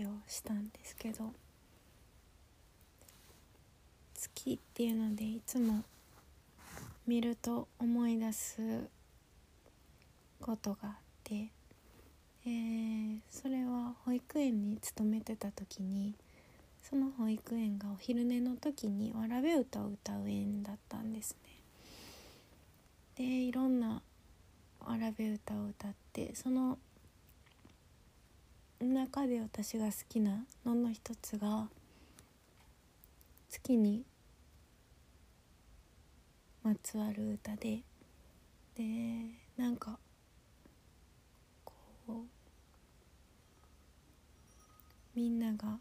月の話をしたんですけど月っていうのでいつも見ると思い出すことがあって、えーそれは保育園に勤めてた時にその保育園がお昼寝の時にわらべ歌を歌う園だったんですね。でいろんなわらべ歌を歌ってその中で私が好きなのの一つが月にまつわる歌ででなんかこうみんなが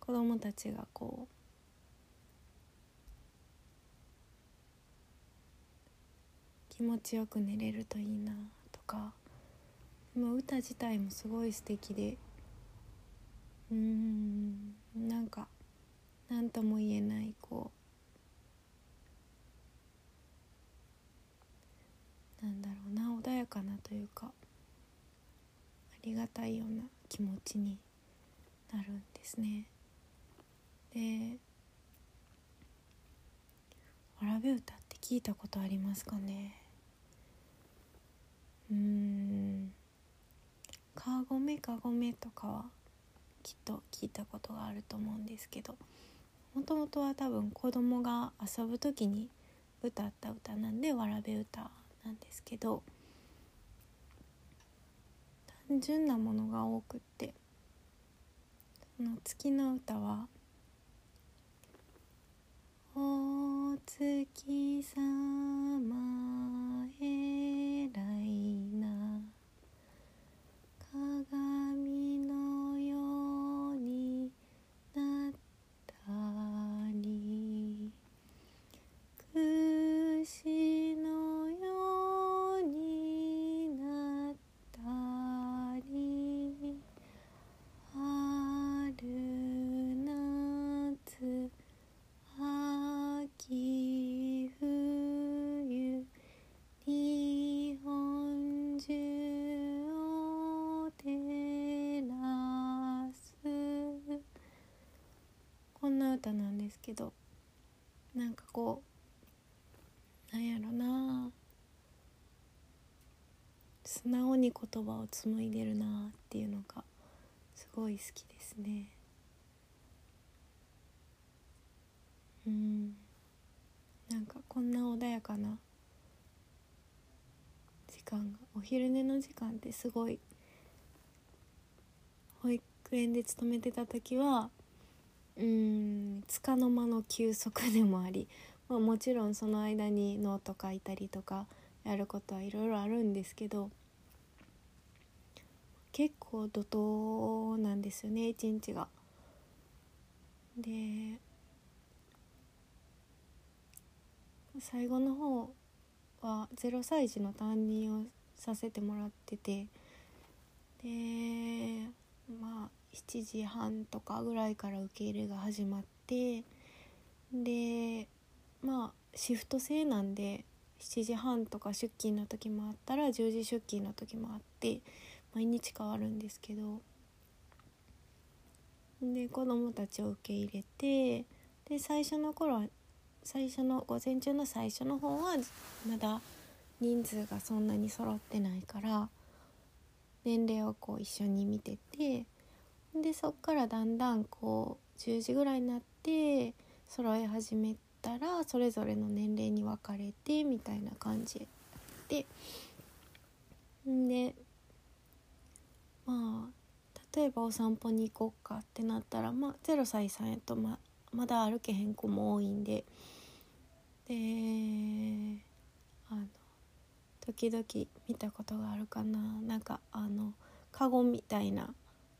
子供たちがこう気持ちよく寝れるといいなとか歌自体もすごい素敵で。うーん。なんか何とも言えないこう。なんだろうな穏やかなというかありがたいような気持ちになるんですね。でわらべ歌って聞いたことありますかねうーん「かごめかごめ」とかはきっと聞いたことがあると思うんですけどもともとは多分子供が遊ぶ時に歌った歌なんでわらべ歌なんですけど単純なものが多くってその月の歌は「お月さまえらい鏡のけどなんかこうなんやろな。素直に言葉を紡いでるなっていうのがすごい好きですね。うん。なんかこんな穏やかな時間がお昼寝の時間ってすごい保育園で勤めてた時はうん束の間の休息でもあり、まあ、もちろんその間にノート書いたりとかやることはいろいろあるんですけど結構怒涛なんですよね一日が。で最後の方は0歳児の担任をさせてもらっててでまあ7時半とかぐらいから受け入れが始まってでまあシフト制なんで7時半とか出勤の時もあったら10時出勤の時もあって毎日変わるんですけどで子供たちを受け入れてで最初の頃は最初の午前中の最初の方はまだ人数がそんなに揃ってないから年齢をこう一緒に見ててでそっからだんだんこう10時ぐらいになって揃え始めたらそれぞれの年齢に分かれてみたいな感じででまあ例えばお散歩に行こうかってなったら、まあ、0歳さんやとままだ歩けへん子も多いんでであの時々見たことがあるかな。なんかあのカゴみたいな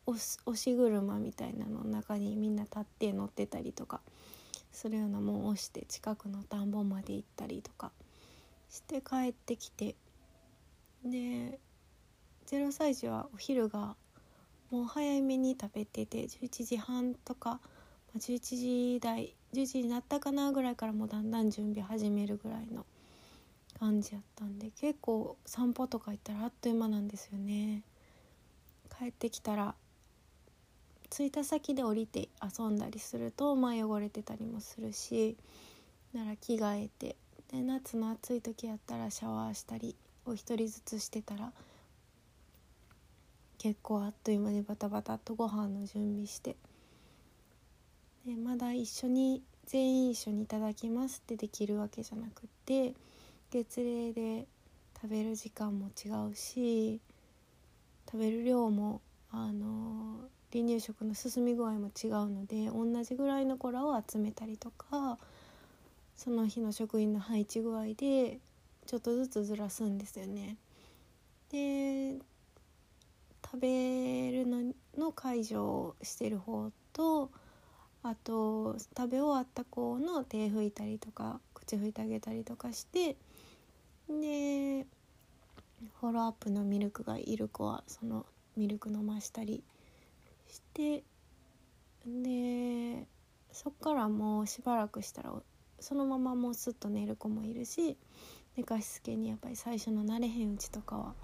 押し車みたいなの中にみんな立って乗ってたりとかするようなもんを押して近くの田んぼまで行ったりとかして帰ってきてで0歳児はお昼がもう早めに食べてて11時半とか、ま、11時台10時になったかなぐらいからもうだんだん準備始めるぐらいの感じやったんで結構散歩とか行ったらあっという間なんですよね。帰ってきたら着いた先で降りて遊んだりするとまあ汚れてたりもするしなら着替えてで夏の暑い時やったらシャワーしたりを一人ずつしてたら結構あっという間にバタバタとご飯の準備してでまだ一緒に全員一緒にいただきますってできるわけじゃなくって月齢で食べる時間も違うし食べる量もあの離乳食の進み具合も違うので同じぐらいの子らを集めたりとかその日の職員の配置具合でちょっとずつずらすんですよね。で食べるのの介助をしてる方とあと食べ終わった子の手拭いたりとか口拭いてあげたりとかしてでフォローアップのミルクがいる子はそのミルク飲ましたりしてでそっからもうしばらくしたらそのままもうすっと寝る子もいるし寝かしつけにやっぱり最初の慣れへんうちとかは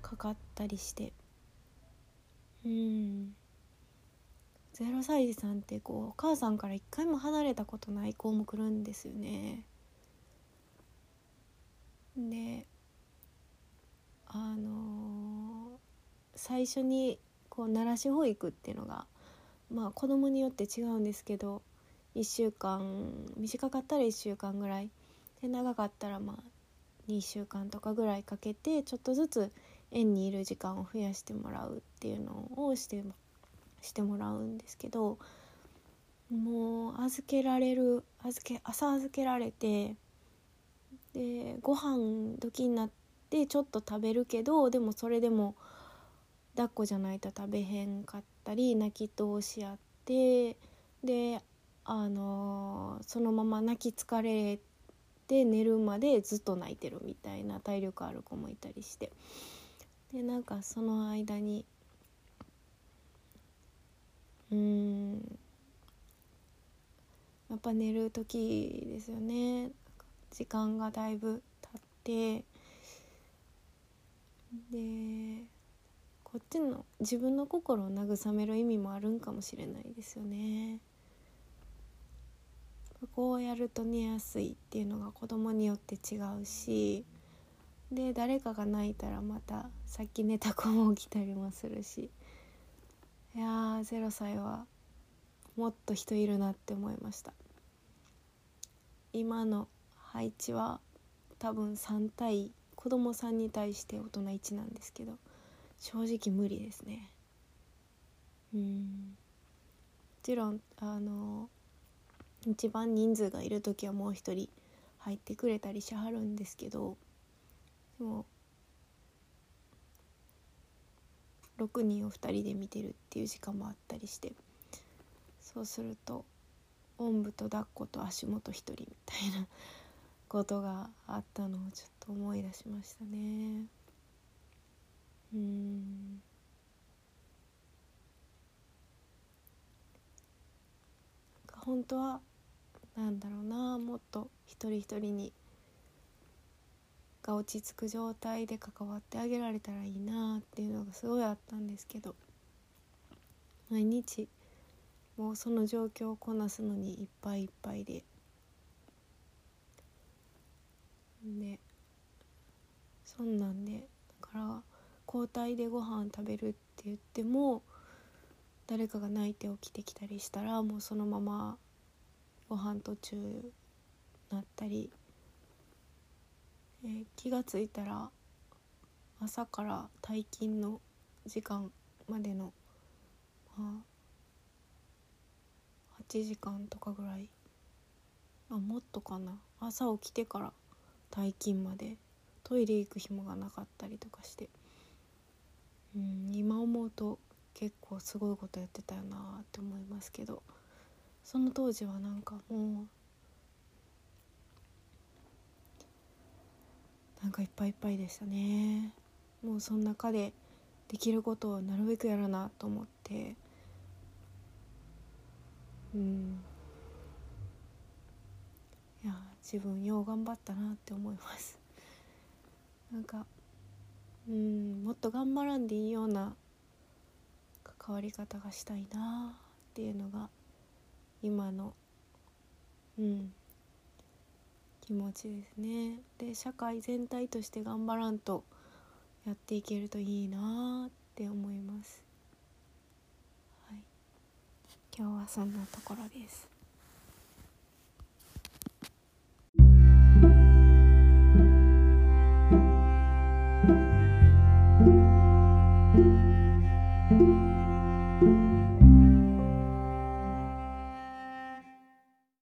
かかったりしてうん0歳児さんってこうお母さんから一回も離れたことない子も来るんですよね。であのー、最初にこう慣らし保育っていうのがまあ子供によって違うんですけど1週間短かったら1週間ぐらいで長かったらまあ2週間とかぐらいかけてちょっとずつ園にいる時間を増やしてもらうっていうのをしてしてもらうんですけどもう預けられる預け朝預けられてでご飯時になってちょっと食べるけどでもそれでも抱っこじゃないと食べへんかったり泣き通しあってであのー、そのまま泣き疲れて寝るまでずっと泣いてるみたいな体力ある子もいたりして。でなんかその間にうんやっぱ寝る時ですよね。時間がだいぶ経ってでこっちの自分の心を慰める意味もあるんかもしれないですよね。こうやると寝やすいっていうのが子供によって違うしで誰かが泣いたらまたさっき寝た子も起きたりもするしいやー0歳はもっと人いるなって思いました今の配置は多分3対子供さんに対して大人1なんですけど正直無理ですね。うん。もちろんあの一番人数がいる時はもう一人入ってくれたりしはるんですけどでも6人を2人で見てるっていう時間もあったりしてそうするとおんぶと抱っこと足元1人みたいなことがあったのをちょっと思い出しましたね。うん。本当はなんだろうなもっと一人一人にが落ち着く状態で関わってあげられたらいいなっていうのがすごいあったんですけど毎日もうその状況をこなすのにいっぱいいっぱいで。でそんなんでだから交代でご飯食べるって言っても誰かが泣いて起きてきたりしたらもうそのままご飯途中なったり、えー、気が付いたら朝から退勤の時間までの、まあ、8時間とかぐらい。あもっとかな。朝起きてから退勤まで。トイレ行く暇がなかったりとかして。うん今思うと結構すごいことやってたよなって思いますけど。その当時はなんかもうなんかいっぱいいっぱいでしたね。もうその中でできることをなるべくやらなと思って。うん。自分よう頑張ったなって思います。なんかうんもっと頑張らんでいいような変わり方がしたいなっていうのが今のうん気持ちですね。で社会全体として頑張らんとやっていけるといいなって思います、はい、今日はそんなところです。